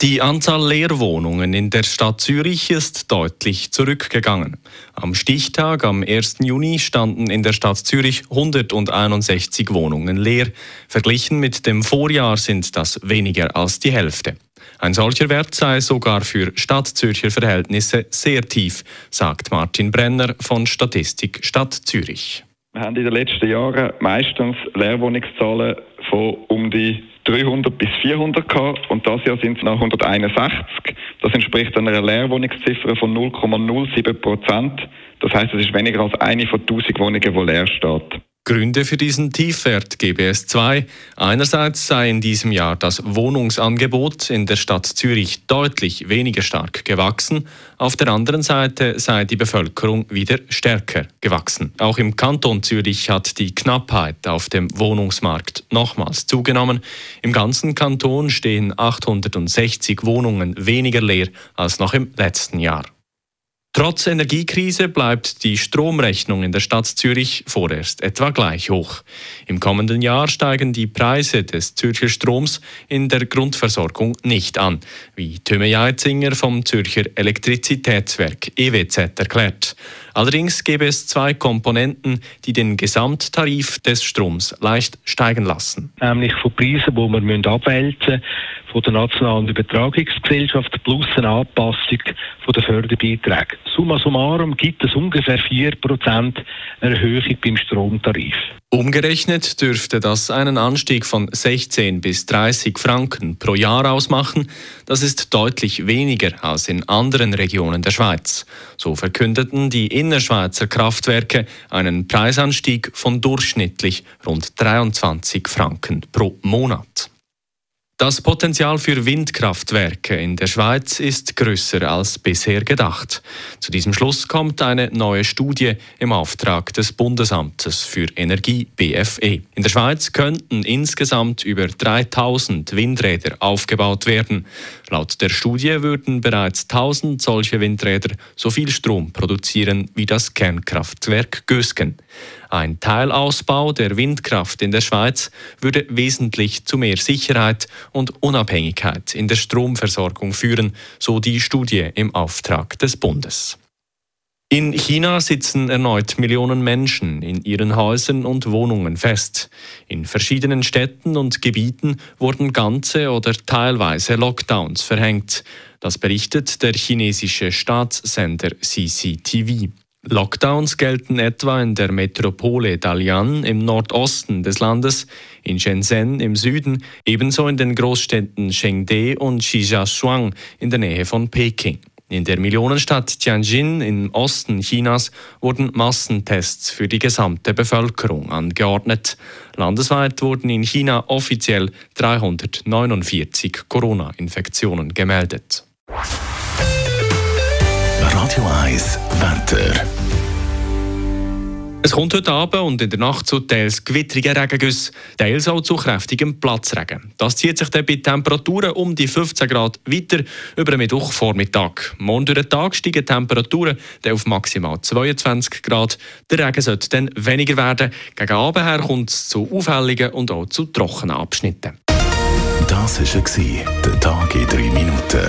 Die Anzahl Leerwohnungen in der Stadt Zürich ist deutlich zurückgegangen. Am Stichtag am 1. Juni standen in der Stadt Zürich 161 Wohnungen leer. Verglichen mit dem Vorjahr sind das weniger als die Hälfte. Ein solcher Wert sei sogar für Stadtzürcher Verhältnisse sehr tief, sagt Martin Brenner von Statistik Stadt Zürich. Wir haben in den letzten Jahren meistens Leerwohnungszahlen von um die 300 bis 400 gehabt und das Jahr sind es noch 161. Das entspricht einer Leerwohnungsziffer von 0,07 Prozent. Das heißt, es ist weniger als eine von 1000 Wohnungen, die leer steht. Gründe für diesen Tiefwert es zwei. Einerseits sei in diesem Jahr das Wohnungsangebot in der Stadt Zürich deutlich weniger stark gewachsen, auf der anderen Seite sei die Bevölkerung wieder stärker gewachsen. Auch im Kanton Zürich hat die Knappheit auf dem Wohnungsmarkt nochmals zugenommen. Im ganzen Kanton stehen 860 Wohnungen weniger leer als noch im letzten Jahr. Trotz Energiekrise bleibt die Stromrechnung in der Stadt Zürich vorerst etwa gleich hoch. Im kommenden Jahr steigen die Preise des Zürcher Stroms in der Grundversorgung nicht an, wie Tümme Jeitzinger vom Zürcher Elektrizitätswerk EWZ erklärt. Allerdings gäbe es zwei Komponenten, die den Gesamttarif des Stroms leicht steigen lassen. Nämlich von Preisen, die wir abwälzen müssen, von der nationalen Übertragungsgesellschaft plus eine Anpassung der Förderbeiträge. Summa summarum gibt es ungefähr 4% Erhöhung beim Stromtarif. Umgerechnet dürfte das einen Anstieg von 16 bis 30 Franken pro Jahr ausmachen. Das ist deutlich weniger als in anderen Regionen der Schweiz. So verkündeten die Innerschweizer Kraftwerke einen Preisanstieg von durchschnittlich rund 23 Franken pro Monat. Das Potenzial für Windkraftwerke in der Schweiz ist größer als bisher gedacht. Zu diesem Schluss kommt eine neue Studie im Auftrag des Bundesamtes für Energie BFE. In der Schweiz könnten insgesamt über 3000 Windräder aufgebaut werden. Laut der Studie würden bereits 1000 solche Windräder so viel Strom produzieren wie das Kernkraftwerk Gösgen. Ein Teilausbau der Windkraft in der Schweiz würde wesentlich zu mehr Sicherheit und Unabhängigkeit in der Stromversorgung führen, so die Studie im Auftrag des Bundes. In China sitzen erneut Millionen Menschen in ihren Häusern und Wohnungen fest. In verschiedenen Städten und Gebieten wurden ganze oder teilweise Lockdowns verhängt. Das berichtet der chinesische Staatssender CCTV. Lockdowns gelten etwa in der Metropole Dalian im Nordosten des Landes, in Shenzhen im Süden, ebenso in den Großstädten Chengde und Shijiazhuang in der Nähe von Peking. In der Millionenstadt Tianjin im Osten Chinas wurden Massentests für die gesamte Bevölkerung angeordnet. Landesweit wurden in China offiziell 349 Corona-Infektionen gemeldet. Radio 1 Wetter. Es kommt heute Abend und in der Nacht zu teils gewittrigen Regengüssen, teils auch zu kräftigem Platzregen. Das zieht sich dann bei Temperaturen um die 15 Grad weiter über den Mittwochvormittag. Morgen durch den Tag steigen die Temperaturen dann auf maximal 22 Grad. Der Regen sollte dann weniger werden. Gegen Abend her kommt es zu auffälligen und auch zu trockenen Abschnitten. Das war der Tag in drei Minuten.